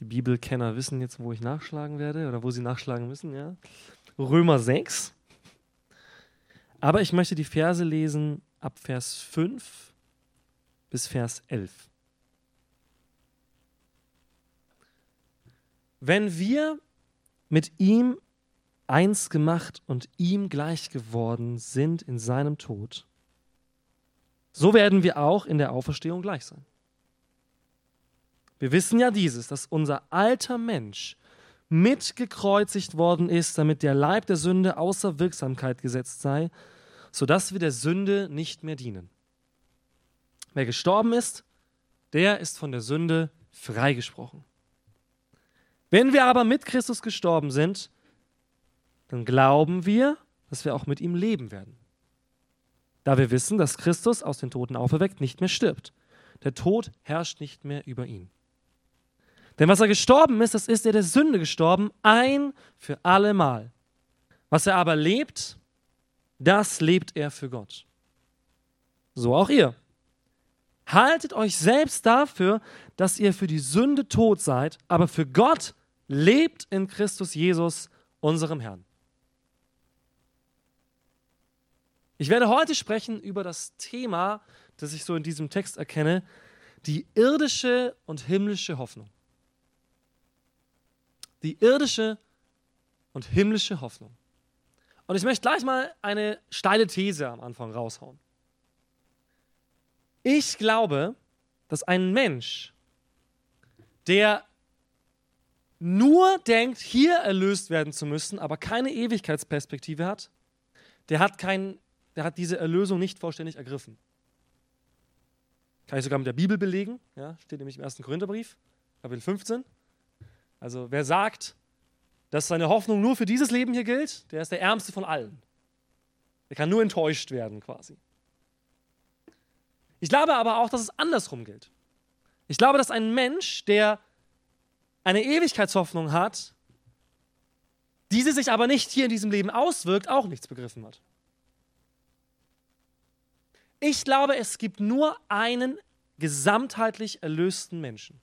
Die Bibelkenner wissen jetzt, wo ich nachschlagen werde oder wo sie nachschlagen müssen, ja. Römer 6. Aber ich möchte die Verse lesen ab Vers 5 bis Vers 11. Wenn wir mit ihm eins gemacht und ihm gleich geworden sind in seinem Tod, so werden wir auch in der Auferstehung gleich sein. Wir wissen ja dieses, dass unser alter Mensch mitgekreuzigt worden ist, damit der Leib der Sünde außer Wirksamkeit gesetzt sei, sodass wir der Sünde nicht mehr dienen. Wer gestorben ist, der ist von der Sünde freigesprochen. Wenn wir aber mit Christus gestorben sind, dann glauben wir, dass wir auch mit ihm leben werden. Da wir wissen, dass Christus aus den Toten auferweckt nicht mehr stirbt. Der Tod herrscht nicht mehr über ihn. Denn was er gestorben ist, das ist er der Sünde gestorben, ein für alle Mal. Was er aber lebt, das lebt er für Gott. So auch ihr. Haltet euch selbst dafür, dass ihr für die Sünde tot seid, aber für Gott lebt in Christus Jesus, unserem Herrn. Ich werde heute sprechen über das Thema, das ich so in diesem Text erkenne, die irdische und himmlische Hoffnung die irdische und himmlische Hoffnung. Und ich möchte gleich mal eine steile These am Anfang raushauen. Ich glaube, dass ein Mensch, der nur denkt, hier erlöst werden zu müssen, aber keine Ewigkeitsperspektive hat, der hat, kein, der hat diese Erlösung nicht vollständig ergriffen. Kann ich sogar mit der Bibel belegen, ja, steht nämlich im 1. Korintherbrief, Kapitel 15. Also wer sagt, dass seine Hoffnung nur für dieses Leben hier gilt, der ist der Ärmste von allen. Der kann nur enttäuscht werden quasi. Ich glaube aber auch, dass es andersrum gilt. Ich glaube, dass ein Mensch, der eine Ewigkeitshoffnung hat, diese sich aber nicht hier in diesem Leben auswirkt, auch nichts begriffen hat. Ich glaube, es gibt nur einen gesamtheitlich erlösten Menschen.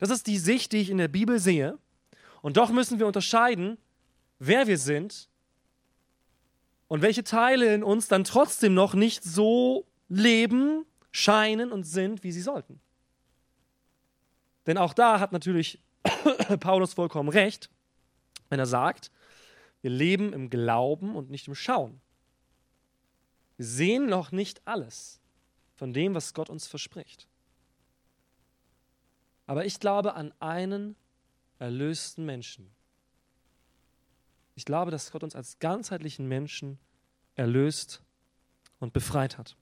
Das ist die Sicht, die ich in der Bibel sehe. Und doch müssen wir unterscheiden, wer wir sind und welche Teile in uns dann trotzdem noch nicht so leben, scheinen und sind, wie sie sollten. Denn auch da hat natürlich Paulus vollkommen recht, wenn er sagt, wir leben im Glauben und nicht im Schauen. Wir sehen noch nicht alles von dem, was Gott uns verspricht. Aber ich glaube an einen erlösten Menschen. Ich glaube, dass Gott uns als ganzheitlichen Menschen erlöst und befreit hat.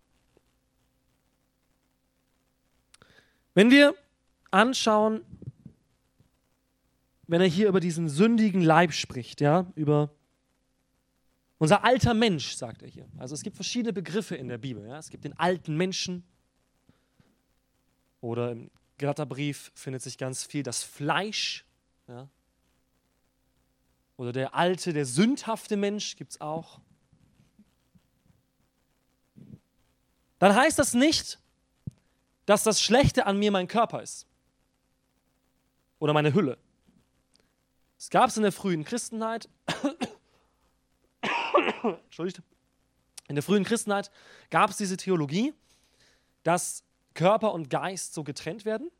Wenn wir anschauen, wenn er hier über diesen sündigen Leib spricht, ja, über unser alter Mensch, sagt er hier. Also es gibt verschiedene Begriffe in der Bibel. Ja. Es gibt den alten Menschen oder im Galaterbrief findet sich ganz viel das Fleisch. Ja. Oder der alte, der sündhafte Mensch gibt es auch. Dann heißt das nicht, dass das Schlechte an mir mein Körper ist. Oder meine Hülle. Es gab es in der frühen Christenheit. Entschuldigt. In der frühen Christenheit gab es diese Theologie, dass Körper und Geist so getrennt werden.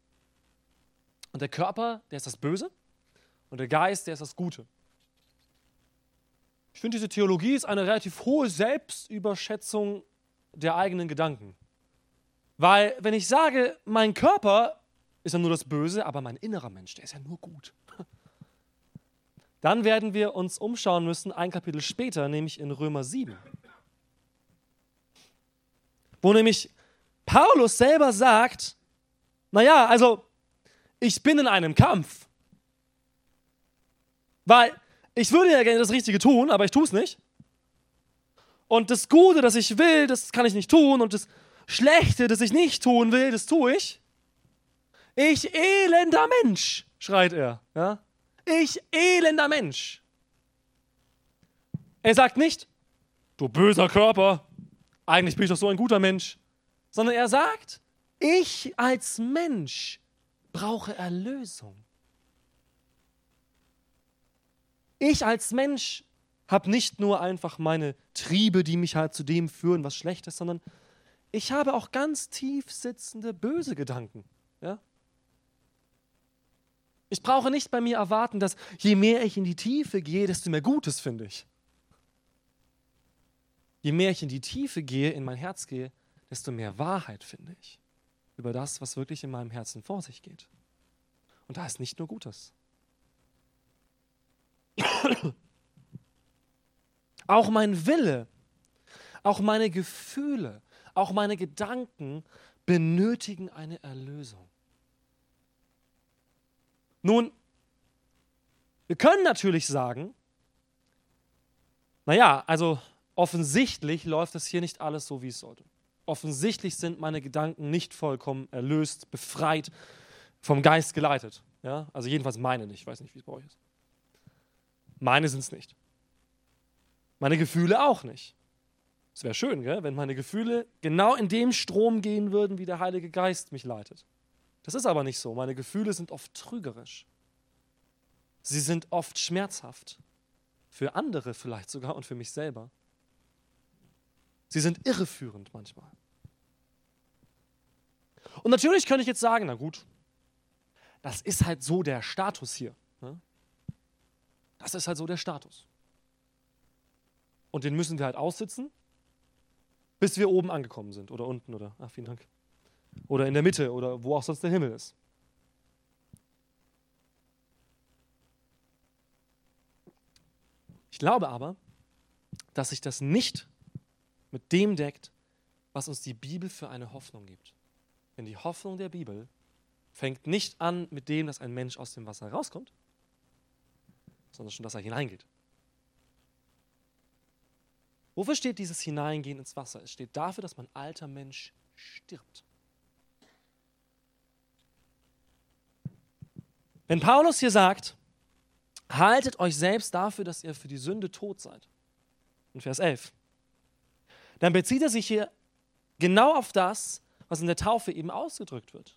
Und der Körper, der ist das Böse und der Geist, der ist das Gute. Ich finde, diese Theologie ist eine relativ hohe Selbstüberschätzung der eigenen Gedanken. Weil, wenn ich sage, mein Körper ist ja nur das Böse, aber mein innerer Mensch, der ist ja nur gut. Dann werden wir uns umschauen müssen, ein Kapitel später, nämlich in Römer 7. Wo nämlich Paulus selber sagt, naja, also ich bin in einem Kampf. Weil ich würde ja gerne das Richtige tun, aber ich tue es nicht. Und das Gute, das ich will, das kann ich nicht tun. Und das Schlechte, das ich nicht tun will, das tue ich. Ich elender Mensch, schreit er. Ja? Ich elender Mensch. Er sagt nicht, du böser Körper, eigentlich bin ich doch so ein guter Mensch sondern er sagt, ich als Mensch brauche Erlösung. Ich als Mensch habe nicht nur einfach meine Triebe, die mich halt zu dem führen, was schlecht ist, sondern ich habe auch ganz tief sitzende böse Gedanken. Ja? Ich brauche nicht bei mir erwarten, dass je mehr ich in die Tiefe gehe, desto mehr Gutes finde ich. Je mehr ich in die Tiefe gehe, in mein Herz gehe, desto mehr Wahrheit finde ich über das, was wirklich in meinem Herzen vor sich geht. Und da ist nicht nur Gutes. Auch mein Wille, auch meine Gefühle, auch meine Gedanken benötigen eine Erlösung. Nun, wir können natürlich sagen, naja, also offensichtlich läuft es hier nicht alles so, wie es sollte. Offensichtlich sind meine Gedanken nicht vollkommen erlöst, befreit, vom Geist geleitet. Ja? Also jedenfalls meine nicht, ich weiß nicht, wie es bei euch ist. Meine sind es nicht. Meine Gefühle auch nicht. Es wäre schön, gell, wenn meine Gefühle genau in dem Strom gehen würden, wie der Heilige Geist mich leitet. Das ist aber nicht so. Meine Gefühle sind oft trügerisch. Sie sind oft schmerzhaft. Für andere vielleicht sogar und für mich selber. Sie sind irreführend manchmal. Und natürlich könnte ich jetzt sagen, na gut, das ist halt so der Status hier. Ne? Das ist halt so der Status. Und den müssen wir halt aussitzen, bis wir oben angekommen sind oder unten oder, ach, vielen Dank. Oder in der Mitte oder wo auch sonst der Himmel ist. Ich glaube aber, dass sich das nicht mit dem deckt, was uns die Bibel für eine Hoffnung gibt. Denn die Hoffnung der Bibel fängt nicht an mit dem, dass ein Mensch aus dem Wasser rauskommt, sondern schon, dass er hineingeht. Wofür steht dieses Hineingehen ins Wasser? Es steht dafür, dass mein alter Mensch stirbt. Wenn Paulus hier sagt, haltet euch selbst dafür, dass ihr für die Sünde tot seid, in Vers 11, dann bezieht er sich hier genau auf das, was in der Taufe eben ausgedrückt wird.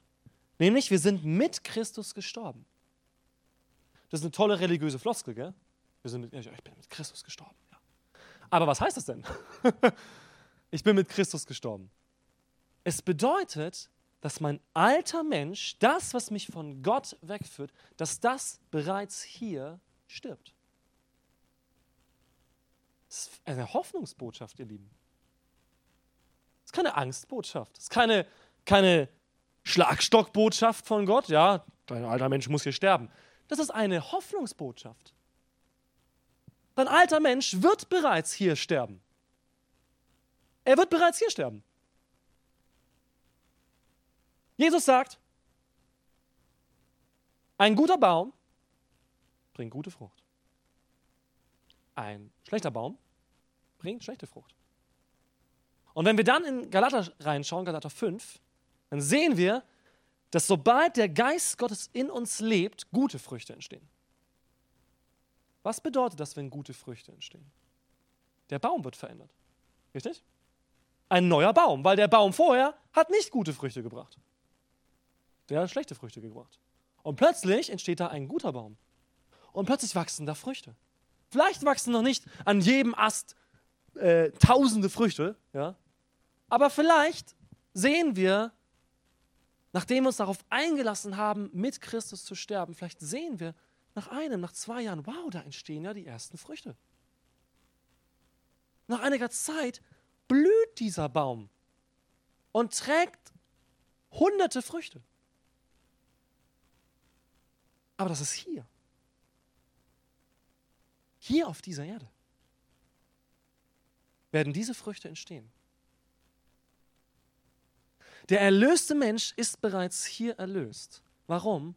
Nämlich, wir sind mit Christus gestorben. Das ist eine tolle religiöse Floskel, gell? Wir sind mit, ich bin mit Christus gestorben. Ja. Aber was heißt das denn? ich bin mit Christus gestorben. Es bedeutet, dass mein alter Mensch, das, was mich von Gott wegführt, dass das bereits hier stirbt. Das ist eine Hoffnungsbotschaft, ihr Lieben. Ist keine Angstbotschaft. Das ist keine, keine Schlagstockbotschaft von Gott. Ja, dein alter Mensch muss hier sterben. Das ist eine Hoffnungsbotschaft. Dein alter Mensch wird bereits hier sterben. Er wird bereits hier sterben. Jesus sagt, ein guter Baum bringt gute Frucht. Ein schlechter Baum bringt schlechte Frucht. Und wenn wir dann in Galater reinschauen, Galater 5, dann sehen wir, dass sobald der Geist Gottes in uns lebt, gute Früchte entstehen. Was bedeutet das, wenn gute Früchte entstehen? Der Baum wird verändert. Richtig? Ein neuer Baum, weil der Baum vorher hat nicht gute Früchte gebracht. Der hat schlechte Früchte gebracht. Und plötzlich entsteht da ein guter Baum. Und plötzlich wachsen da Früchte. Vielleicht wachsen noch nicht an jedem Ast äh, tausende Früchte, ja? Aber vielleicht sehen wir nachdem wir uns darauf eingelassen haben, mit Christus zu sterben, vielleicht sehen wir nach einem, nach zwei Jahren, wow, da entstehen ja die ersten Früchte. Nach einiger Zeit blüht dieser Baum und trägt hunderte Früchte. Aber das ist hier. Hier auf dieser Erde werden diese Früchte entstehen. Der erlöste Mensch ist bereits hier erlöst. Warum?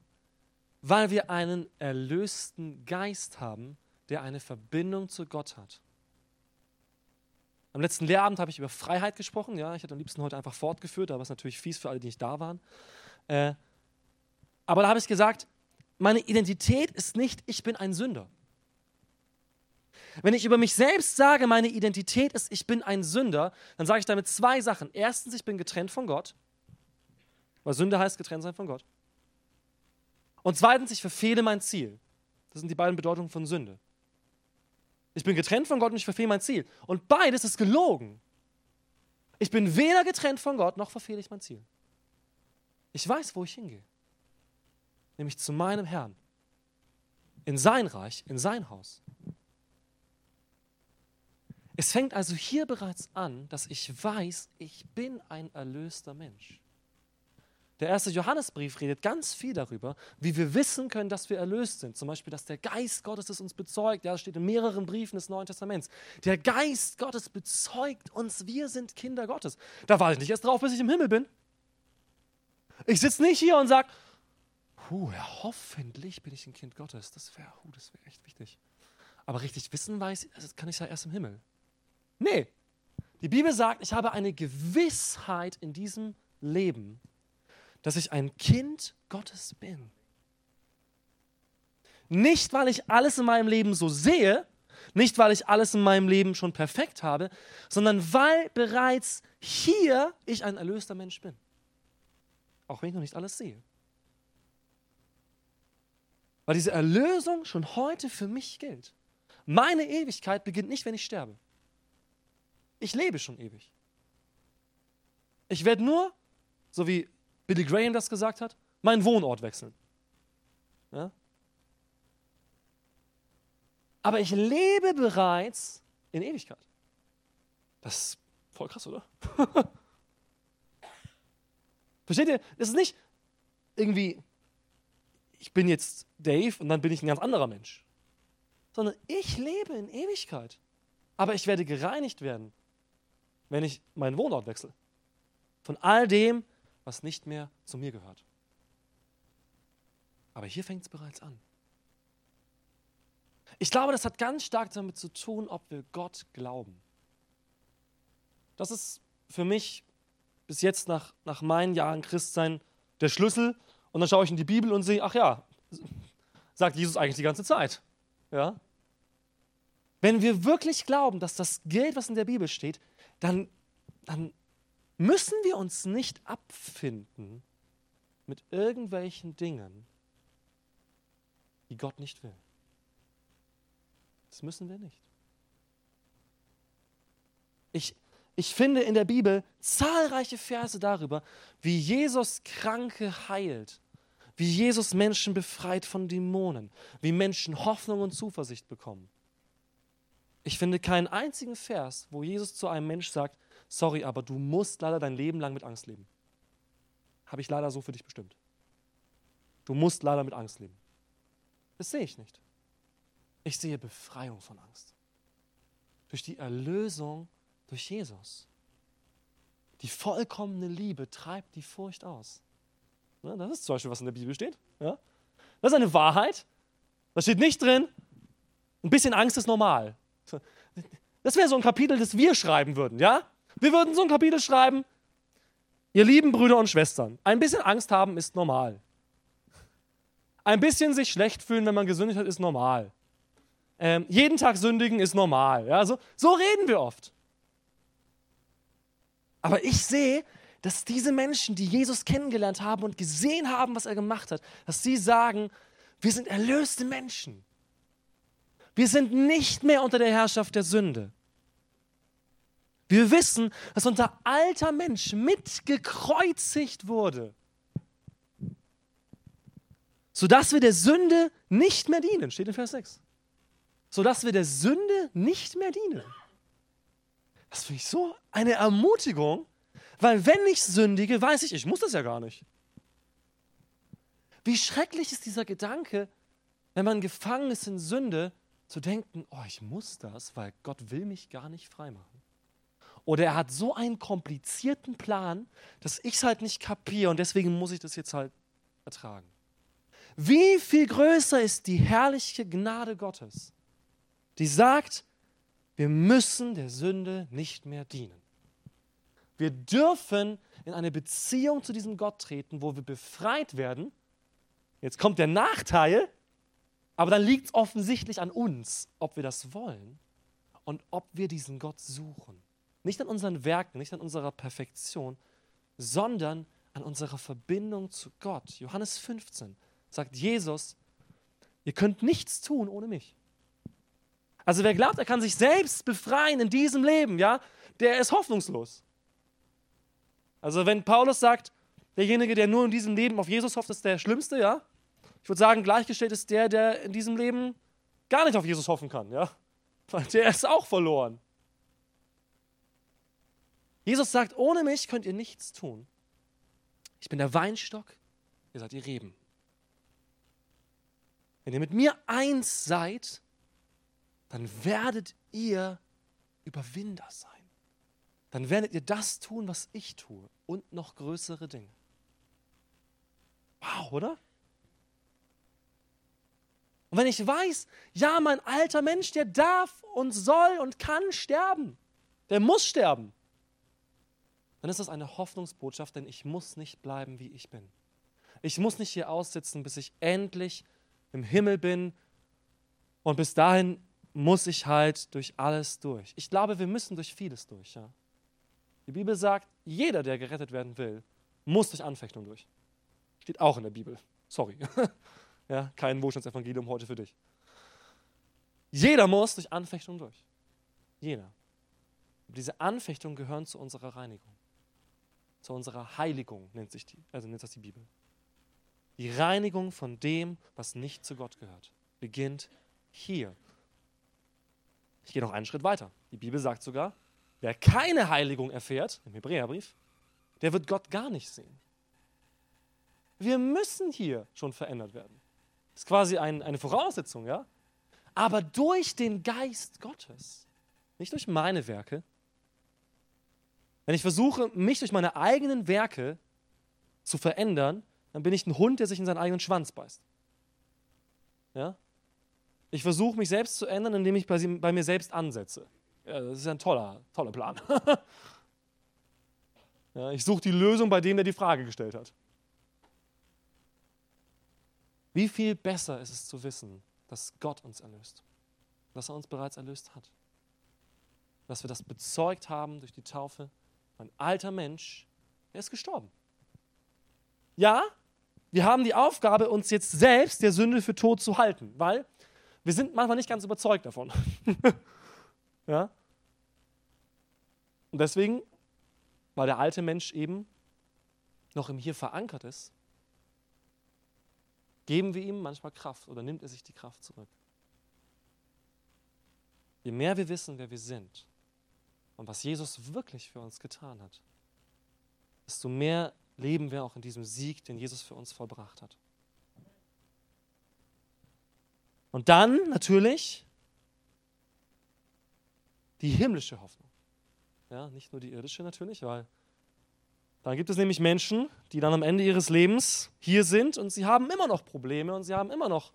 Weil wir einen erlösten Geist haben, der eine Verbindung zu Gott hat. Am letzten Lehrabend habe ich über Freiheit gesprochen. Ja, ich hätte am liebsten heute einfach fortgeführt, aber es ist natürlich fies für alle, die nicht da waren. Äh, aber da habe ich gesagt, meine Identität ist nicht, ich bin ein Sünder. Wenn ich über mich selbst sage, meine Identität ist, ich bin ein Sünder, dann sage ich damit zwei Sachen. Erstens, ich bin getrennt von Gott. Weil Sünde heißt getrennt sein von Gott. Und zweitens, ich verfehle mein Ziel. Das sind die beiden Bedeutungen von Sünde. Ich bin getrennt von Gott und ich verfehle mein Ziel. Und beides ist gelogen. Ich bin weder getrennt von Gott, noch verfehle ich mein Ziel. Ich weiß, wo ich hingehe. Nämlich zu meinem Herrn. In sein Reich, in sein Haus. Es fängt also hier bereits an, dass ich weiß, ich bin ein erlöster Mensch. Der erste Johannesbrief redet ganz viel darüber, wie wir wissen können, dass wir erlöst sind. Zum Beispiel, dass der Geist Gottes es uns bezeugt. Ja, das steht in mehreren Briefen des Neuen Testaments. Der Geist Gottes bezeugt uns, wir sind Kinder Gottes. Da warte ich nicht erst drauf, bis ich im Himmel bin. Ich sitze nicht hier und sage, Puh, ja, hoffentlich bin ich ein Kind Gottes. Das wäre das wär echt wichtig. Aber richtig wissen weiß, das kann ich ja erst im Himmel. Nee. Die Bibel sagt, ich habe eine Gewissheit in diesem Leben, dass ich ein Kind Gottes bin. Nicht, weil ich alles in meinem Leben so sehe, nicht, weil ich alles in meinem Leben schon perfekt habe, sondern weil bereits hier ich ein erlöster Mensch bin. Auch wenn ich noch nicht alles sehe. Weil diese Erlösung schon heute für mich gilt. Meine Ewigkeit beginnt nicht, wenn ich sterbe. Ich lebe schon ewig. Ich werde nur, so wie Billy Graham das gesagt hat, meinen Wohnort wechseln. Ja? Aber ich lebe bereits in Ewigkeit. Das ist voll krass, oder? Versteht ihr? Das ist nicht irgendwie, ich bin jetzt Dave und dann bin ich ein ganz anderer Mensch. Sondern ich lebe in Ewigkeit. Aber ich werde gereinigt werden, wenn ich meinen Wohnort wechsle. Von all dem, was nicht mehr zu mir gehört. Aber hier fängt es bereits an. Ich glaube, das hat ganz stark damit zu tun, ob wir Gott glauben. Das ist für mich bis jetzt nach, nach meinen Jahren Christsein der Schlüssel. Und dann schaue ich in die Bibel und sehe, ach ja, sagt Jesus eigentlich die ganze Zeit. Ja? Wenn wir wirklich glauben, dass das gilt, was in der Bibel steht, dann, dann müssen wir uns nicht abfinden mit irgendwelchen Dingen, die Gott nicht will. Das müssen wir nicht. Ich, ich finde in der Bibel zahlreiche Verse darüber, wie Jesus Kranke heilt, wie Jesus Menschen befreit von Dämonen, wie Menschen Hoffnung und Zuversicht bekommen. Ich finde keinen einzigen Vers, wo Jesus zu einem Mensch sagt, sorry, aber du musst leider dein Leben lang mit Angst leben. Habe ich leider so für dich bestimmt. Du musst leider mit Angst leben. Das sehe ich nicht. Ich sehe Befreiung von Angst. Durch die Erlösung durch Jesus. Die vollkommene Liebe treibt die Furcht aus. Das ist zum Beispiel, was in der Bibel steht. Das ist eine Wahrheit. Da steht nicht drin, ein bisschen Angst ist normal. Das wäre so ein Kapitel, das wir schreiben würden, ja? Wir würden so ein Kapitel schreiben, ihr lieben Brüder und Schwestern, ein bisschen Angst haben ist normal. Ein bisschen sich schlecht fühlen, wenn man gesündigt hat, ist normal. Ähm, jeden Tag sündigen ist normal. Ja? So, so reden wir oft. Aber ich sehe, dass diese Menschen, die Jesus kennengelernt haben und gesehen haben, was er gemacht hat, dass sie sagen, wir sind erlöste Menschen. Wir sind nicht mehr unter der Herrschaft der Sünde. Wir wissen, dass unser alter Mensch mitgekreuzigt wurde, sodass wir der Sünde nicht mehr dienen, steht in Vers 6. Sodass wir der Sünde nicht mehr dienen. Das finde ich so eine Ermutigung, weil wenn ich sündige, weiß ich, ich muss das ja gar nicht. Wie schrecklich ist dieser Gedanke, wenn man gefangen ist in Sünde, zu denken, oh, ich muss das, weil Gott will mich gar nicht freimachen. Oder er hat so einen komplizierten Plan, dass ich es halt nicht kapiere und deswegen muss ich das jetzt halt ertragen. Wie viel größer ist die herrliche Gnade Gottes, die sagt, wir müssen der Sünde nicht mehr dienen. Wir dürfen in eine Beziehung zu diesem Gott treten, wo wir befreit werden. Jetzt kommt der Nachteil, aber dann liegt es offensichtlich an uns, ob wir das wollen und ob wir diesen Gott suchen. Nicht an unseren Werken, nicht an unserer Perfektion, sondern an unserer Verbindung zu Gott. Johannes 15 sagt Jesus, ihr könnt nichts tun ohne mich. Also wer glaubt, er kann sich selbst befreien in diesem Leben, ja, der ist hoffnungslos. Also wenn Paulus sagt, derjenige, der nur in diesem Leben auf Jesus hofft, ist der Schlimmste, ja. Ich würde sagen, gleichgestellt ist der, der in diesem Leben gar nicht auf Jesus hoffen kann, ja. Weil der ist auch verloren. Jesus sagt, ohne mich könnt ihr nichts tun. Ich bin der Weinstock, ihr seid die Reben. Wenn ihr mit mir eins seid, dann werdet ihr Überwinder sein. Dann werdet ihr das tun, was ich tue und noch größere Dinge. Wow, oder? Und wenn ich weiß, ja, mein alter Mensch, der darf und soll und kann sterben, der muss sterben, dann ist das eine Hoffnungsbotschaft, denn ich muss nicht bleiben, wie ich bin. Ich muss nicht hier aussitzen, bis ich endlich im Himmel bin und bis dahin muss ich halt durch alles durch. Ich glaube, wir müssen durch vieles durch. Ja? Die Bibel sagt, jeder, der gerettet werden will, muss durch Anfechtung durch. Steht auch in der Bibel. Sorry. ja, kein Wohlstandsevangelium heute für dich. Jeder muss durch Anfechtung durch. Jeder. diese Anfechtungen gehören zu unserer Reinigung. Zu unserer Heiligung nennt sich die, also nennt das die Bibel. Die Reinigung von dem, was nicht zu Gott gehört, beginnt hier ich gehe noch einen Schritt weiter. Die Bibel sagt sogar, wer keine Heiligung erfährt, im Hebräerbrief, der wird Gott gar nicht sehen. Wir müssen hier schon verändert werden. Das ist quasi ein, eine Voraussetzung, ja? Aber durch den Geist Gottes, nicht durch meine Werke. Wenn ich versuche, mich durch meine eigenen Werke zu verändern, dann bin ich ein Hund, der sich in seinen eigenen Schwanz beißt. Ja? Ich versuche mich selbst zu ändern, indem ich bei, mir selbst ansetze. Ja, das ist ein toller, toller Plan. ja, ich suche die Lösung bei dem, der die Frage gestellt hat. Wie viel besser ist es zu wissen, dass Gott uns erlöst, dass er uns bereits erlöst hat, dass wir das bezeugt haben durch die Taufe. Ein alter Mensch, der ist gestorben. Ja, wir haben die Aufgabe, uns jetzt selbst der Sünde für tot zu halten, weil wir sind manchmal nicht ganz überzeugt davon. ja? Und deswegen, weil der alte Mensch eben noch im Hier verankert ist, geben wir ihm manchmal Kraft oder nimmt er sich die Kraft zurück. Je mehr wir wissen, wer wir sind und was Jesus wirklich für uns getan hat, desto mehr leben wir auch in diesem Sieg, den Jesus für uns vollbracht hat. Und dann natürlich die himmlische Hoffnung. Ja, nicht nur die irdische natürlich, weil dann gibt es nämlich Menschen, die dann am Ende ihres Lebens hier sind und sie haben immer noch Probleme und sie haben immer noch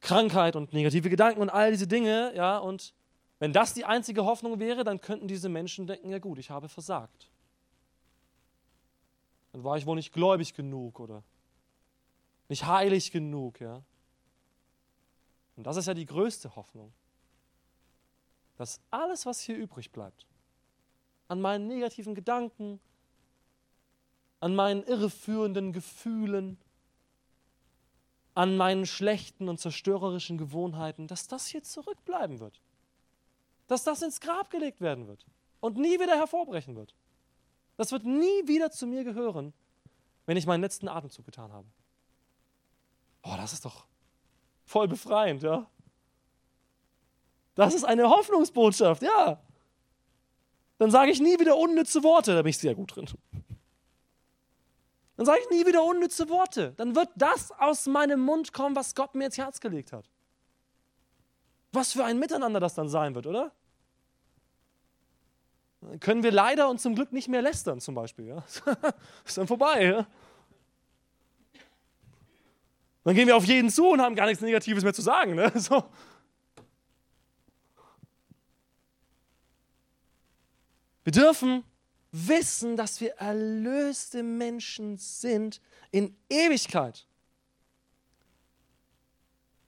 Krankheit und negative Gedanken und all diese Dinge, ja, und wenn das die einzige Hoffnung wäre, dann könnten diese Menschen denken, ja gut, ich habe versagt. Dann war ich wohl nicht gläubig genug oder nicht heilig genug, ja. Und das ist ja die größte Hoffnung. Dass alles, was hier übrig bleibt, an meinen negativen Gedanken, an meinen irreführenden Gefühlen, an meinen schlechten und zerstörerischen Gewohnheiten, dass das hier zurückbleiben wird. Dass das ins Grab gelegt werden wird und nie wieder hervorbrechen wird. Das wird nie wieder zu mir gehören, wenn ich meinen letzten Atemzug getan habe. Oh, das ist doch voll befreiend, ja. Das ist eine Hoffnungsbotschaft, ja. Dann sage ich nie wieder unnütze Worte, da bin ich sehr gut drin. Dann sage ich nie wieder unnütze Worte. Dann wird das aus meinem Mund kommen, was Gott mir ins Herz gelegt hat. Was für ein Miteinander das dann sein wird, oder? Dann können wir leider und zum Glück nicht mehr lästern, zum Beispiel. Ja? ist dann vorbei. Ja? Dann gehen wir auf jeden zu und haben gar nichts Negatives mehr zu sagen. Ne? So. Wir dürfen wissen, dass wir erlöste Menschen sind in Ewigkeit.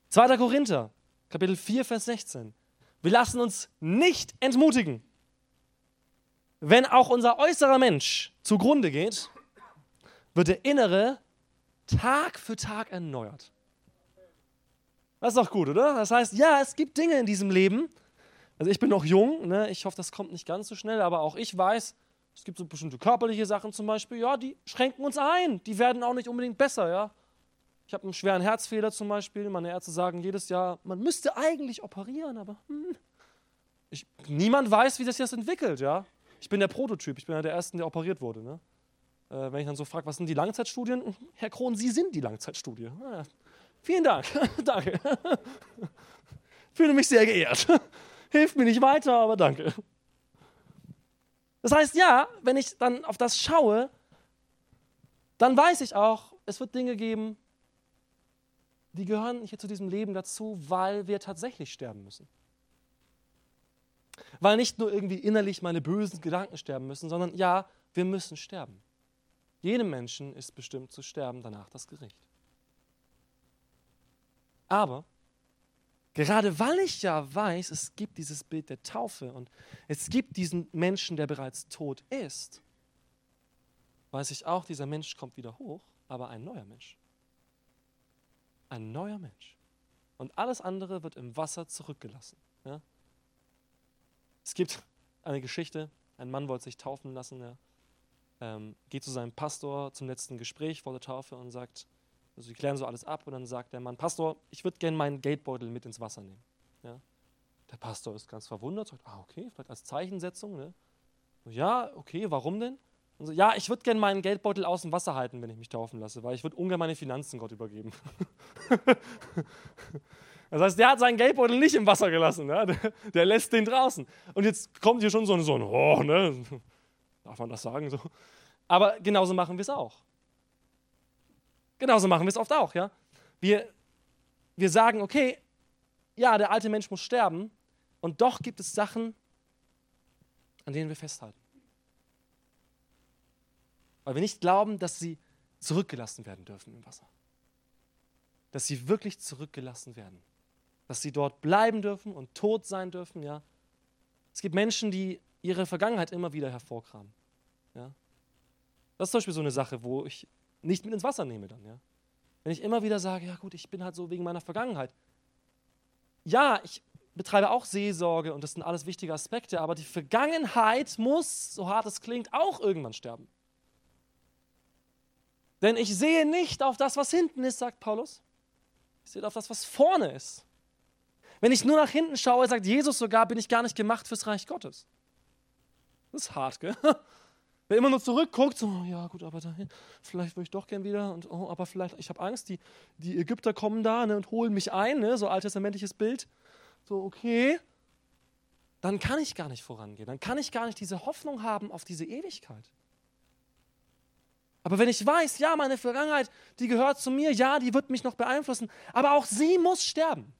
2. Korinther, Kapitel 4, Vers 16. Wir lassen uns nicht entmutigen. Wenn auch unser äußerer Mensch zugrunde geht, wird der innere Tag für Tag erneuert. Das ist doch gut, oder? Das heißt, ja, es gibt Dinge in diesem Leben. Also ich bin noch jung, ne? ich hoffe, das kommt nicht ganz so schnell, aber auch ich weiß, es gibt so bestimmte körperliche Sachen zum Beispiel, ja, die schränken uns ein. Die werden auch nicht unbedingt besser, ja. Ich habe einen schweren Herzfehler zum Beispiel. Meine Ärzte sagen jedes Jahr, man müsste eigentlich operieren, aber hm, ich, niemand weiß, wie das jetzt entwickelt, ja. Ich bin der Prototyp, ich bin ja der Erste, der operiert wurde. Ne? Äh, wenn ich dann so frage, was sind die Langzeitstudien? Herr Krohn, Sie sind die Langzeitstudie. Ah, vielen Dank, danke. Fühle mich sehr geehrt. Hilft mir nicht weiter, aber danke. Das heißt, ja, wenn ich dann auf das schaue, dann weiß ich auch, es wird Dinge geben, die gehören hier zu diesem Leben dazu, weil wir tatsächlich sterben müssen. Weil nicht nur irgendwie innerlich meine bösen Gedanken sterben müssen, sondern ja, wir müssen sterben. Jedem Menschen ist bestimmt zu sterben, danach das Gericht. Aber gerade weil ich ja weiß, es gibt dieses Bild der Taufe und es gibt diesen Menschen, der bereits tot ist, weiß ich auch, dieser Mensch kommt wieder hoch, aber ein neuer Mensch. Ein neuer Mensch. Und alles andere wird im Wasser zurückgelassen. Ja? Es gibt eine Geschichte, ein Mann wollte sich taufen lassen, er ähm, geht zu seinem Pastor zum letzten Gespräch vor der Taufe und sagt, also sie klären so alles ab und dann sagt der Mann, Pastor, ich würde gerne meinen Geldbeutel mit ins Wasser nehmen. Ja? Der Pastor ist ganz verwundert, sagt, ah okay, vielleicht als Zeichensetzung. Ne? Ja, okay, warum denn? Und so, ja, ich würde gerne meinen Geldbeutel aus dem Wasser halten, wenn ich mich taufen lasse, weil ich würde ungern meine Finanzen Gott übergeben. Das heißt, der hat seinen Geldbeutel nicht im Wasser gelassen, ne? der, der, lässt den draußen. Und jetzt kommt hier schon so ein, so ein oh, ne? darf man das sagen? So. Aber genauso machen wir es auch. Genauso machen wir es oft auch. Ja? Wir, wir sagen, okay, ja, der alte Mensch muss sterben, und doch gibt es Sachen, an denen wir festhalten. Weil wir nicht glauben, dass sie zurückgelassen werden dürfen im Wasser. Dass sie wirklich zurückgelassen werden dass sie dort bleiben dürfen und tot sein dürfen, ja. Es gibt Menschen, die ihre Vergangenheit immer wieder hervorkramen, ja. Das ist zum Beispiel so eine Sache, wo ich nicht mit ins Wasser nehme dann, ja. Wenn ich immer wieder sage, ja gut, ich bin halt so wegen meiner Vergangenheit. Ja, ich betreibe auch Seelsorge und das sind alles wichtige Aspekte, aber die Vergangenheit muss, so hart es klingt, auch irgendwann sterben. Denn ich sehe nicht auf das, was hinten ist, sagt Paulus. Ich sehe auf das, was vorne ist. Wenn ich nur nach hinten schaue, sagt Jesus sogar, bin ich gar nicht gemacht fürs Reich Gottes. Das ist hart, gell? Wer immer nur zurückguckt, so, ja gut, aber dahin, vielleicht würde ich doch gern wieder und oh, aber vielleicht, ich habe Angst, die, die Ägypter kommen da ne, und holen mich ein, ne, so alttestamentliches Bild. So, okay, dann kann ich gar nicht vorangehen, dann kann ich gar nicht diese Hoffnung haben auf diese Ewigkeit. Aber wenn ich weiß, ja, meine Vergangenheit, die gehört zu mir, ja, die wird mich noch beeinflussen, aber auch sie muss sterben.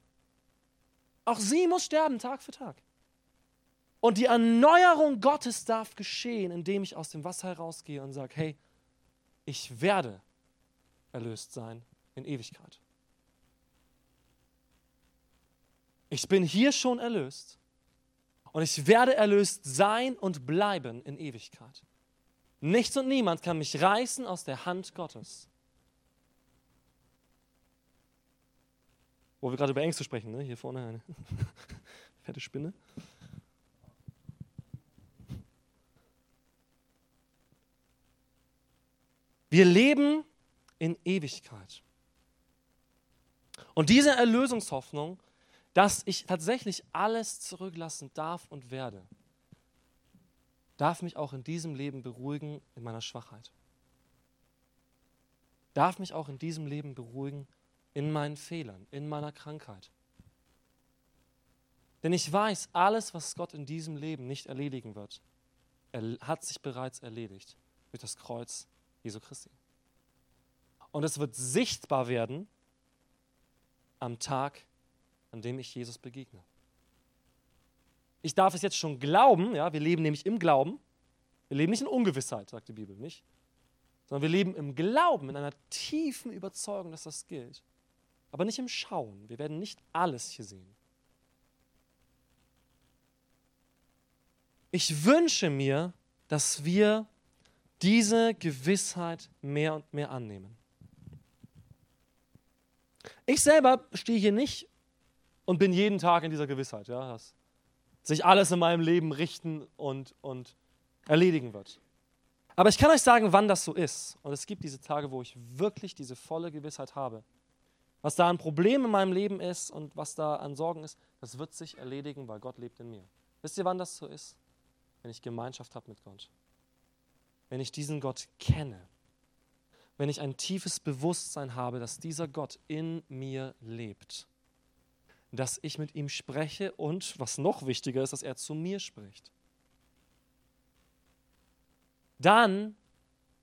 Auch sie muss sterben, Tag für Tag. Und die Erneuerung Gottes darf geschehen, indem ich aus dem Wasser herausgehe und sage, hey, ich werde erlöst sein in Ewigkeit. Ich bin hier schon erlöst und ich werde erlöst sein und bleiben in Ewigkeit. Nichts und niemand kann mich reißen aus der Hand Gottes. Wo wir gerade über Ängste sprechen, ne? hier vorne eine fette Spinne. Wir leben in Ewigkeit. Und diese Erlösungshoffnung, dass ich tatsächlich alles zurücklassen darf und werde, darf mich auch in diesem Leben beruhigen in meiner Schwachheit. Darf mich auch in diesem Leben beruhigen in meinen Fehlern, in meiner Krankheit. Denn ich weiß, alles, was Gott in diesem Leben nicht erledigen wird, er hat sich bereits erledigt durch das Kreuz Jesu Christi. Und es wird sichtbar werden am Tag, an dem ich Jesus begegne. Ich darf es jetzt schon glauben, ja, wir leben nämlich im Glauben. Wir leben nicht in Ungewissheit, sagt die Bibel nicht, sondern wir leben im Glauben, in einer tiefen Überzeugung, dass das gilt aber nicht im Schauen. Wir werden nicht alles hier sehen. Ich wünsche mir, dass wir diese Gewissheit mehr und mehr annehmen. Ich selber stehe hier nicht und bin jeden Tag in dieser Gewissheit, ja, dass sich alles in meinem Leben richten und, und erledigen wird. Aber ich kann euch sagen, wann das so ist. Und es gibt diese Tage, wo ich wirklich diese volle Gewissheit habe. Was da ein Problem in meinem Leben ist und was da an Sorgen ist, das wird sich erledigen, weil Gott lebt in mir. Wisst ihr, wann das so ist? Wenn ich Gemeinschaft habe mit Gott. Wenn ich diesen Gott kenne. Wenn ich ein tiefes Bewusstsein habe, dass dieser Gott in mir lebt. Dass ich mit ihm spreche und, was noch wichtiger ist, dass er zu mir spricht. Dann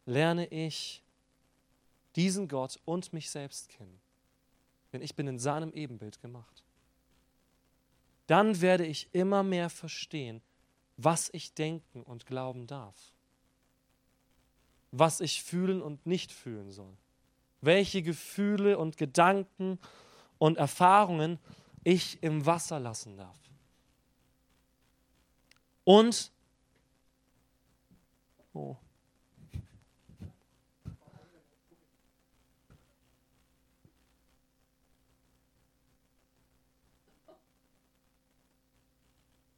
lerne ich diesen Gott und mich selbst kennen. Denn ich bin in seinem Ebenbild gemacht dann werde ich immer mehr verstehen, was ich denken und glauben darf, was ich fühlen und nicht fühlen soll, welche Gefühle und Gedanken und Erfahrungen ich im Wasser lassen darf. Und oh,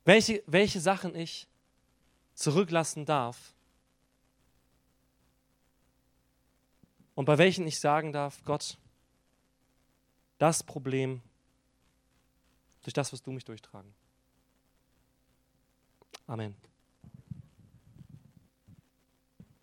welche, welche Sachen ich zurücklassen darf und bei welchen ich sagen darf, Gott, das Problem, durch das wirst du mich durchtragen. Amen.